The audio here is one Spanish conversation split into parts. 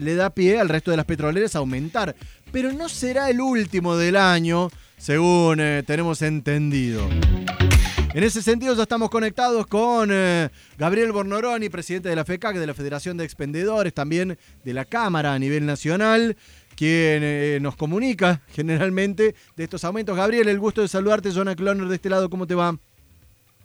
le da pie al resto de las petroleras a aumentar. Pero no será el último del año, según eh, tenemos entendido. En ese sentido ya estamos conectados con eh, Gabriel Bornoroni, presidente de la FECAC, de la Federación de Expendedores, también de la Cámara a nivel nacional, quien eh, nos comunica generalmente de estos aumentos. Gabriel, el gusto de saludarte, Jonathan Cloner de este lado, ¿cómo te va?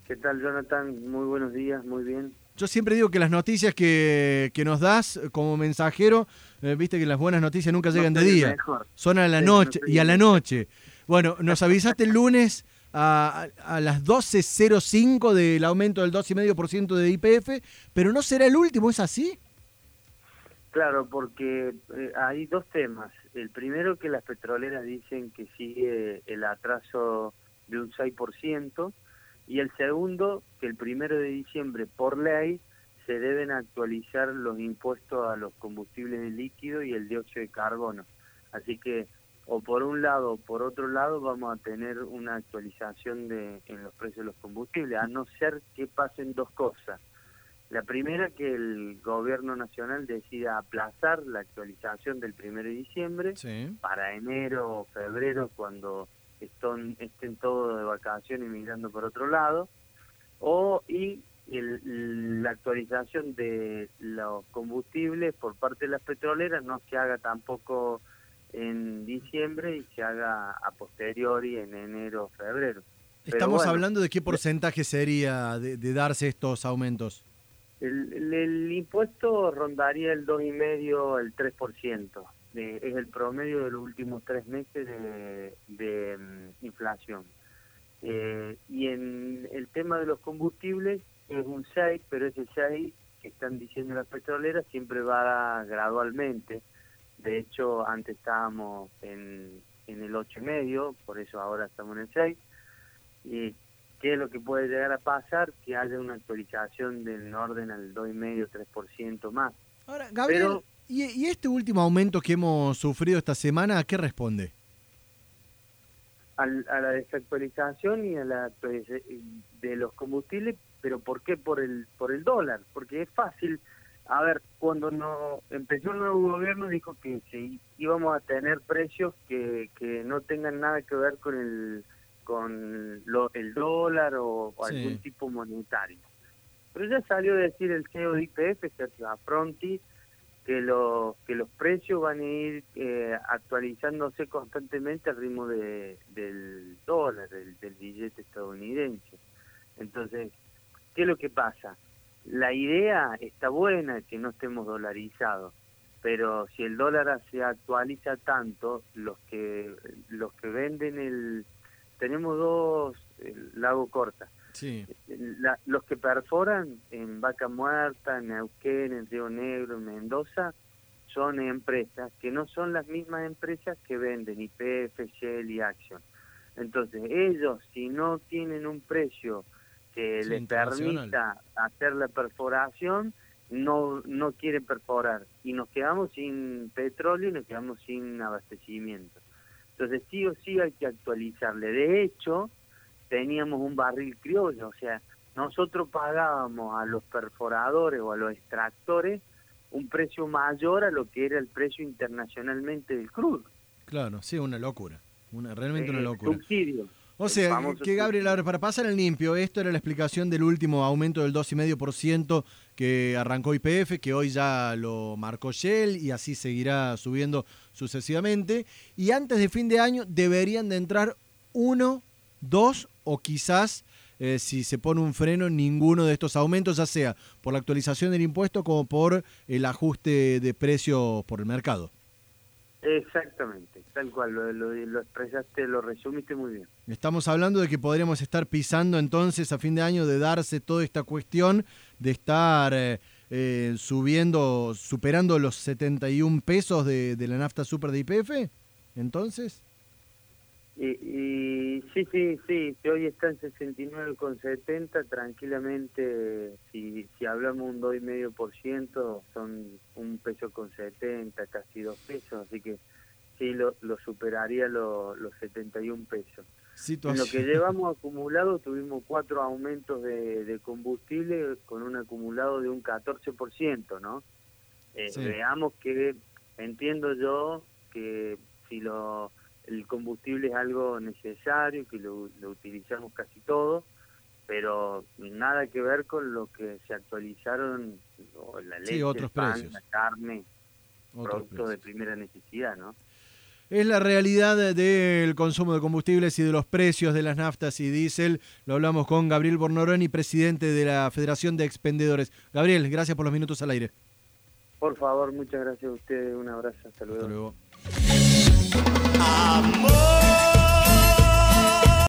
¿Qué tal, Jonathan? Muy buenos días, muy bien. Yo siempre digo que las noticias que, nos das como mensajero, eh, viste que las buenas noticias nunca llegan de día, son a la noche y a la noche. Bueno, nos avisaste el lunes a, a las 12.05 del aumento del 2,5% de IPF, pero no será el último, ¿es así? Claro, porque eh, hay dos temas. El primero que las petroleras dicen que sigue el atraso de un 6%, y el segundo, que el primero de diciembre, por ley, se deben actualizar los impuestos a los combustibles de líquido y el dióxido de carbono. Así que, o por un lado o por otro lado, vamos a tener una actualización de, en los precios de los combustibles, a no ser que pasen dos cosas. La primera, que el gobierno nacional decida aplazar la actualización del primero de diciembre para enero o febrero, cuando estén, estén todos de vacaciones y mirando por otro lado, o y la actualización de los combustibles por parte de las petroleras no se haga tampoco en diciembre y se haga a posteriori en enero o febrero. Estamos hablando de qué porcentaje sería de, darse estos aumentos. El, el, impuesto rondaría el 2,5, el 3% es el promedio de los últimos tres meses de, mm, inflación. Eh, y en el tema de los combustibles es un 6, pero ese 6 que están diciendo las petroleras siempre va gradualmente. De hecho, antes estábamos en, en el 8,5, por eso ahora estamos en el 6. Y ¿Qué es lo que puede llegar a pasar? Que haya una actualización del orden al 2,5-3% más. Ahora, Gabriel, ¿Y, este último aumento que hemos sufrido esta semana, a qué responde? a la desactualización y a la de los combustibles, pero ¿por qué? Por el, por el dólar, porque es fácil. A ver, cuando no empezó el nuevo gobierno dijo que sí, íbamos a tener precios que, que no tengan nada que ver con el con lo, el dólar o, algún tipo monetario. Pero ya salió a decir el CEO de IPF, Sergio Afronti, que los que los precios van a ir eh, actualizándose constantemente al ritmo de, del dólar, del, billete estadounidense. Entonces, ¿qué es lo que pasa? La idea está buena que no estemos dolarizados, pero si el dólar se actualiza tanto, los que los que venden el tenemos dos el lago corta Sí. los que perforan en Vaca Muerta, en Neuquén, en Río Negro, en Mendoza, son empresas que no son las mismas empresas que venden IPF, Shell y Action. Entonces, ellos, si no tienen un precio que les permita hacer la perforación, no, no quieren perforar. Y nos quedamos sin petróleo y nos quedamos sin abastecimiento. Entonces, sí o sí hay que actualizarle. De hecho, teníamos un barril criollo, o sea, nosotros pagábamos a los perforadores o a los extractores un precio mayor a lo que era el precio internacionalmente del crudo. Claro, sí, una locura, una realmente una eh, locura. O sea, que Gabriel, para pasar el limpio, esto era la explicación del último aumento del 2,5% que arrancó IPF, que hoy ya lo marcó Shell y así seguirá subiendo sucesivamente. Y antes de fin de año deberían de entrar uno dos o quizás eh, si se pone un freno ninguno de estos aumentos, ya sea por la actualización del impuesto como por el ajuste de precios por el mercado. Exactamente, tal cual, lo, expresaste, lo resumiste muy bien. Estamos hablando de que podríamos estar pisando entonces a fin de año de darse toda esta cuestión de estar eh, eh, subiendo, superando los 71 pesos de, de la nafta super de IPF, entonces. Y, sí, sí, sí, hoy está en 69,70, tranquilamente, si, si hablamos un 2,5%, son un peso con 70, casi dos pesos, así que sí, lo, lo superaría los 71 pesos. En lo que llevamos acumulado, tuvimos cuatro aumentos de, de combustible con un acumulado de un 14%, ¿no? Eh, veamos que, entiendo yo que si lo el combustible es algo necesario, que lo, utilizamos casi todo, pero nada que ver con lo que se actualizaron la leche, otros pan, la carne, productos de primera necesidad, ¿no? Es la realidad del consumo de combustibles y de los precios de las naftas y diésel. Lo hablamos con Gabriel Bornoroni, presidente de la Federación de Expendedores. Gabriel, gracias por los minutos al aire. Por favor, muchas gracias a ustedes. Un abrazo. Hasta luego. Hasta luego. Amor.